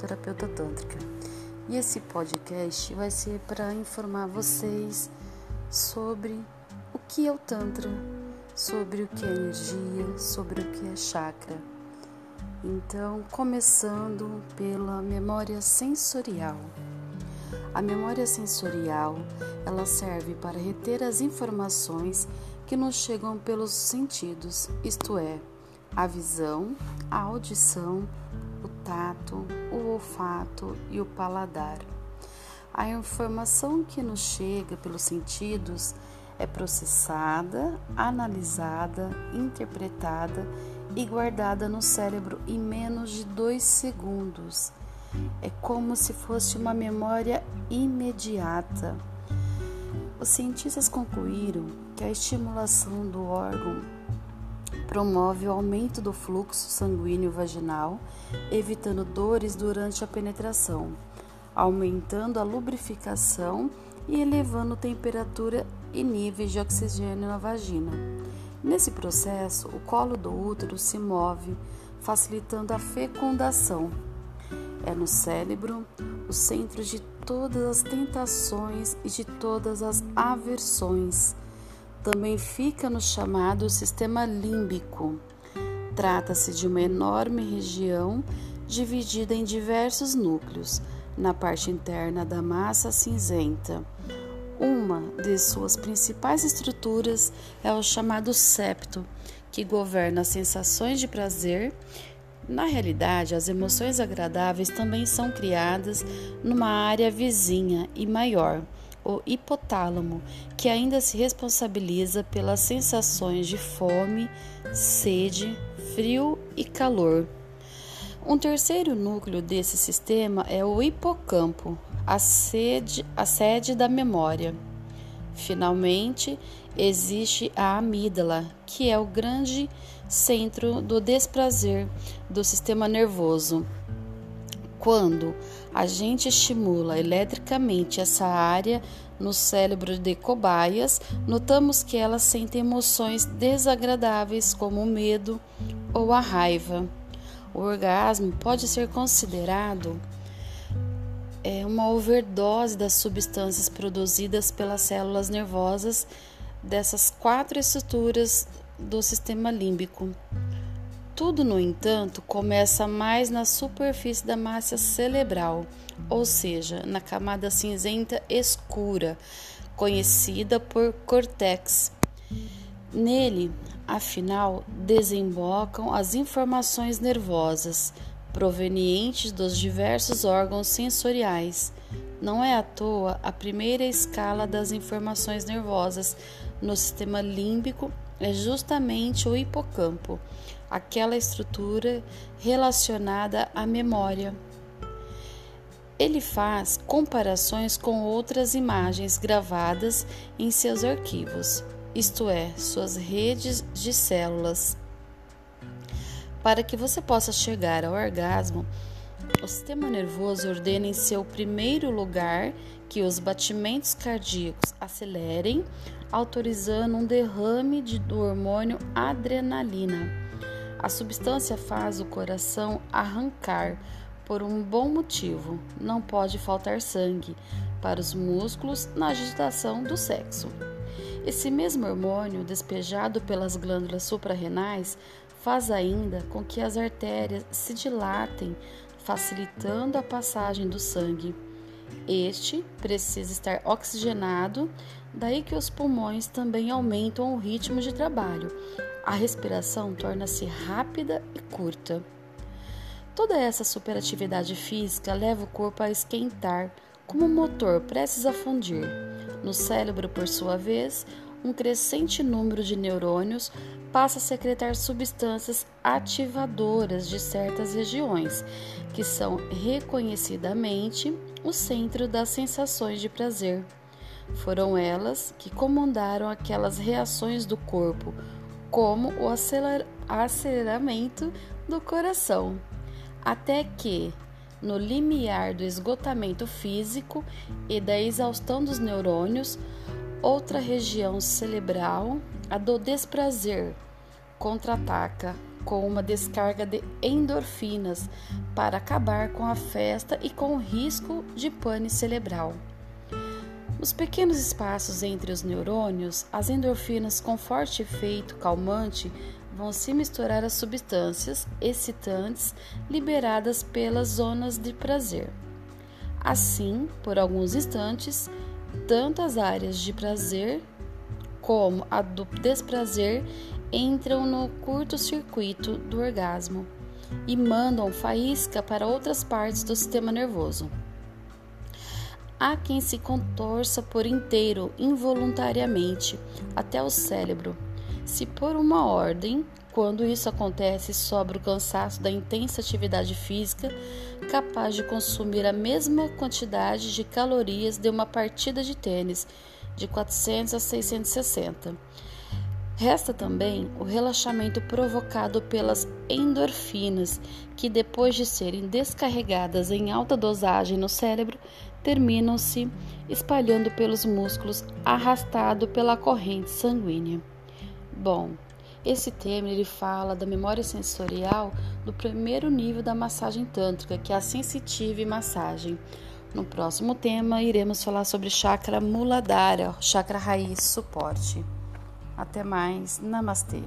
terapeuta tântrica. E esse podcast vai ser para informar vocês sobre o que é o Tantra, sobre o que é energia, sobre o que é chakra. Então, começando pela memória sensorial. A memória sensorial, ela serve para reter as informações que nos chegam pelos sentidos, isto é, a visão, a audição, o tato, o olfato e o paladar. A informação que nos chega pelos sentidos é processada, analisada, interpretada e guardada no cérebro em menos de dois segundos. É como se fosse uma memória imediata. Os cientistas concluíram que a estimulação do órgão promove o aumento do fluxo sanguíneo vaginal, evitando dores durante a penetração, aumentando a lubrificação e elevando temperatura e níveis de oxigênio na vagina. Nesse processo, o colo do útero se move, facilitando a fecundação. É no cérebro o centro de todas as tentações e de todas as aversões também fica no chamado sistema límbico. Trata-se de uma enorme região dividida em diversos núcleos, na parte interna da massa cinzenta. Uma de suas principais estruturas é o chamado septo, que governa as sensações de prazer. Na realidade, as emoções agradáveis também são criadas numa área vizinha e maior o hipotálamo, que ainda se responsabiliza pelas sensações de fome, sede, frio e calor. Um terceiro núcleo desse sistema é o hipocampo, a sede, a sede da memória. Finalmente, existe a amígdala, que é o grande centro do desprazer do sistema nervoso. Quando a gente estimula eletricamente essa área no cérebro de cobaias, notamos que elas sentem emoções desagradáveis como o medo ou a raiva. O orgasmo pode ser considerado é, uma overdose das substâncias produzidas pelas células nervosas dessas quatro estruturas do sistema límbico. Tudo, no entanto, começa mais na superfície da massa cerebral, ou seja, na camada cinzenta escura, conhecida por córtex. Nele, afinal, desembocam as informações nervosas provenientes dos diversos órgãos sensoriais. Não é à toa a primeira escala das informações nervosas no sistema límbico é justamente o hipocampo aquela estrutura relacionada à memória. Ele faz comparações com outras imagens gravadas em seus arquivos, isto é, suas redes de células. Para que você possa chegar ao orgasmo, o sistema nervoso ordena em seu primeiro lugar que os batimentos cardíacos acelerem, autorizando um derrame de, do hormônio adrenalina. A substância faz o coração arrancar por um bom motivo. Não pode faltar sangue para os músculos na agitação do sexo. Esse mesmo hormônio, despejado pelas glândulas suprarrenais, faz ainda com que as artérias se dilatem, facilitando a passagem do sangue. Este precisa estar oxigenado, daí que os pulmões também aumentam o ritmo de trabalho, a respiração torna-se rápida e curta. Toda essa superatividade física leva o corpo a esquentar, como um motor prestes a fundir. No cérebro, por sua vez, um crescente número de neurônios passa a secretar substâncias ativadoras de certas regiões, que são reconhecidamente o centro das sensações de prazer. Foram elas que comandaram aquelas reações do corpo, como o aceleramento do coração, até que, no limiar do esgotamento físico e da exaustão dos neurônios, outra região cerebral, a do desprazer, contra-ataca, com uma descarga de endorfinas para acabar com a festa e com o risco de pane cerebral. Nos pequenos espaços entre os neurônios, as endorfinas com forte efeito calmante vão se misturar às substâncias excitantes liberadas pelas zonas de prazer. Assim, por alguns instantes, tanto as áreas de prazer como a do desprazer entram no curto-circuito do orgasmo e mandam faísca para outras partes do sistema nervoso. Há quem se contorça por inteiro, involuntariamente, até o cérebro. Se por uma ordem, quando isso acontece sobre o cansaço da intensa atividade física, capaz de consumir a mesma quantidade de calorias de uma partida de tênis, de 400 a 660. Resta também o relaxamento provocado pelas endorfinas, que depois de serem descarregadas em alta dosagem no cérebro, terminam-se espalhando pelos músculos, arrastado pela corrente sanguínea. Bom, esse tema ele fala da memória sensorial do primeiro nível da massagem tântrica, que é a sensitive massagem. No próximo tema, iremos falar sobre chakra muladhara, chakra raiz suporte. Até mais, namastê.